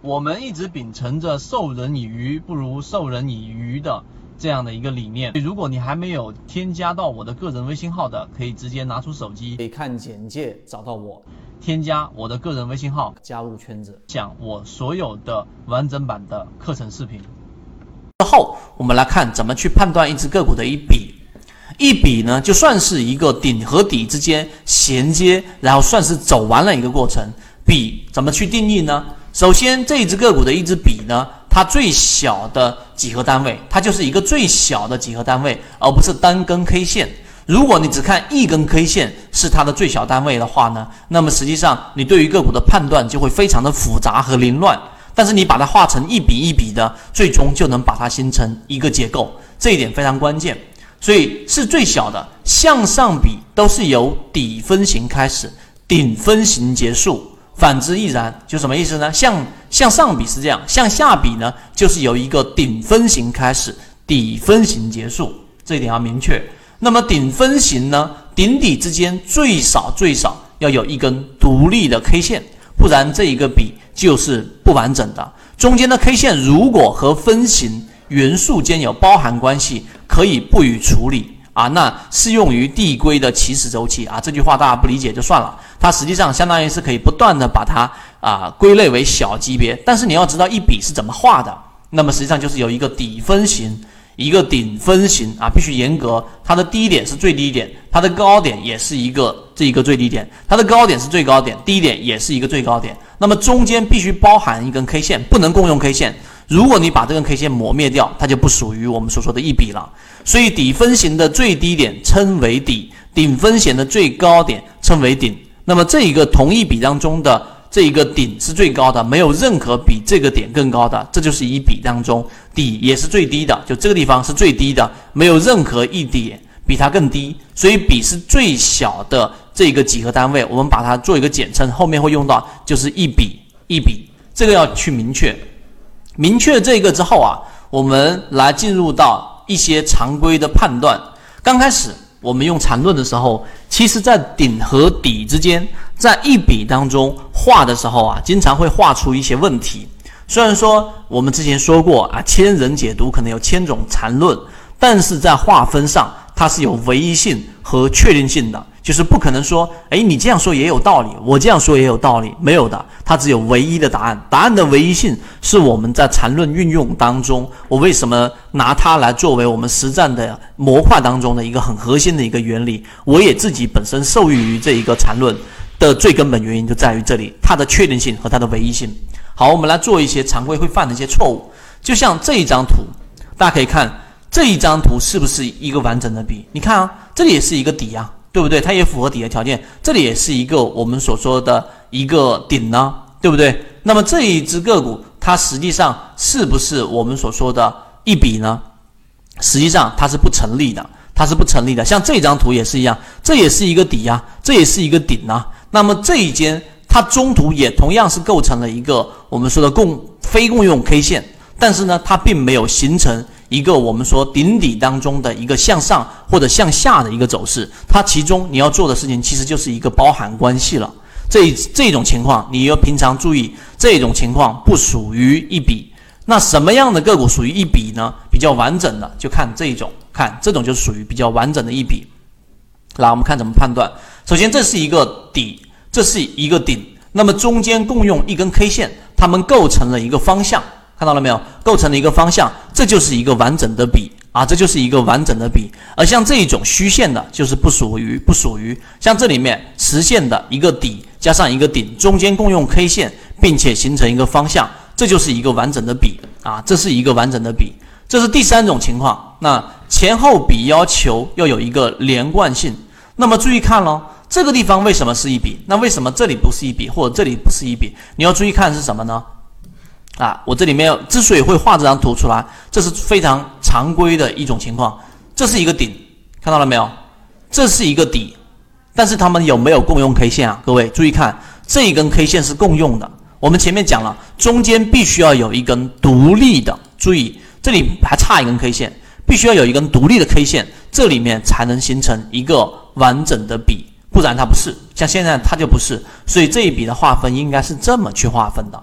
我们一直秉承着授人以鱼不如授人以渔的这样的一个理念。如果你还没有添加到我的个人微信号的，可以直接拿出手机，可以看简介找到我，添加我的个人微信号，加入圈子，讲我所有的完整版的课程视频。之后，我们来看怎么去判断一只个股的一笔。一笔呢，就算是一个顶和底之间衔接，然后算是走完了一个过程。笔怎么去定义呢？首先，这一只个股的一支笔呢，它最小的几何单位，它就是一个最小的几何单位，而不是单根 K 线。如果你只看一根 K 线是它的最小单位的话呢，那么实际上你对于个股的判断就会非常的复杂和凌乱。但是你把它画成一笔一笔的，最终就能把它形成一个结构，这一点非常关键。所以是最小的向上比都是由底分型开始，顶分型结束，反之亦然。就什么意思呢？向向上比是这样，向下比呢，就是由一个顶分型开始，底分型结束，这一点要明确。那么顶分型呢，顶底之间最少最少要有一根独立的 K 线，不然这一个比。就是不完整的，中间的 K 线如果和分型元素间有包含关系，可以不予处理啊。那适用于递归的起始周期啊。这句话大家不理解就算了，它实际上相当于是可以不断的把它啊归类为小级别。但是你要知道一笔是怎么画的，那么实际上就是有一个底分型。一个顶分型啊，必须严格，它的低点是最低点，它的高点也是一个这一个最低点，它的高点是最高点，低点也是一个最高点。那么中间必须包含一根 K 线，不能共用 K 线。如果你把这根 K 线磨灭掉，它就不属于我们所说的一笔了。所以底分型的最低点称为底，顶分型的最高点称为顶。那么这一个同一笔当中的。这一个顶是最高的，没有任何比这个点更高的，这就是一笔当中底也是最低的，就这个地方是最低的，没有任何一点比它更低，所以笔是最小的这个几何单位，我们把它做一个简称，后面会用到，就是一笔一笔，这个要去明确，明确这个之后啊，我们来进入到一些常规的判断，刚开始。我们用缠论的时候，其实，在顶和底之间，在一笔当中画的时候啊，经常会画出一些问题。虽然说我们之前说过啊，千人解读可能有千种缠论，但是在划分上，它是有唯一性和确定性的。就是不可能说，哎，你这样说也有道理，我这样说也有道理，没有的，它只有唯一的答案。答案的唯一性是我们在缠论运用当中，我为什么拿它来作为我们实战的模块当中的一个很核心的一个原理？我也自己本身受益于这一个缠论的最根本原因就在于这里，它的确定性和它的唯一性。好，我们来做一些常规会犯的一些错误，就像这一张图，大家可以看这一张图是不是一个完整的笔？你看啊，这里也是一个底啊。对不对？它也符合底的条件，这里也是一个我们所说的一个顶呢，对不对？那么这一只个股，它实际上是不是我们所说的一笔呢？实际上它是不成立的，它是不成立的。像这张图也是一样，这也是一个底呀，这也是一个顶啊。那么这一间它中途也同样是构成了一个我们说的共非共用 K 线，但是呢，它并没有形成。一个我们说顶底当中的一个向上或者向下的一个走势，它其中你要做的事情其实就是一个包含关系了。这这种情况你要平常注意，这种情况不属于一笔。那什么样的个股属于一笔呢？比较完整的就看这一种，看这种就属于比较完整的一笔。来，我们看怎么判断。首先，这是一个底，这是一个顶，那么中间共用一根 K 线，它们构成了一个方向。看到了没有？构成了一个方向，这就是一个完整的笔啊，这就是一个完整的笔。而像这一种虚线的，就是不属于不属于。像这里面实线的一个底加上一个顶，中间共用 K 线，并且形成一个方向，这就是一个完整的笔啊，这是一个完整的笔。这是第三种情况。那前后笔要求要有一个连贯性。那么注意看喽，这个地方为什么是一笔？那为什么这里不是一笔，或者这里不是一笔？你要注意看是什么呢？啊，我这里面之所以会画这张图出来，这是非常常规的一种情况。这是一个顶，看到了没有？这是一个底，但是它们有没有共用 K 线啊？各位注意看，这一根 K 线是共用的。我们前面讲了，中间必须要有一根独立的，注意这里还差一根 K 线，必须要有一根独立的 K 线，这里面才能形成一个完整的笔，不然它不是。像现在它就不是，所以这一笔的划分应该是这么去划分的。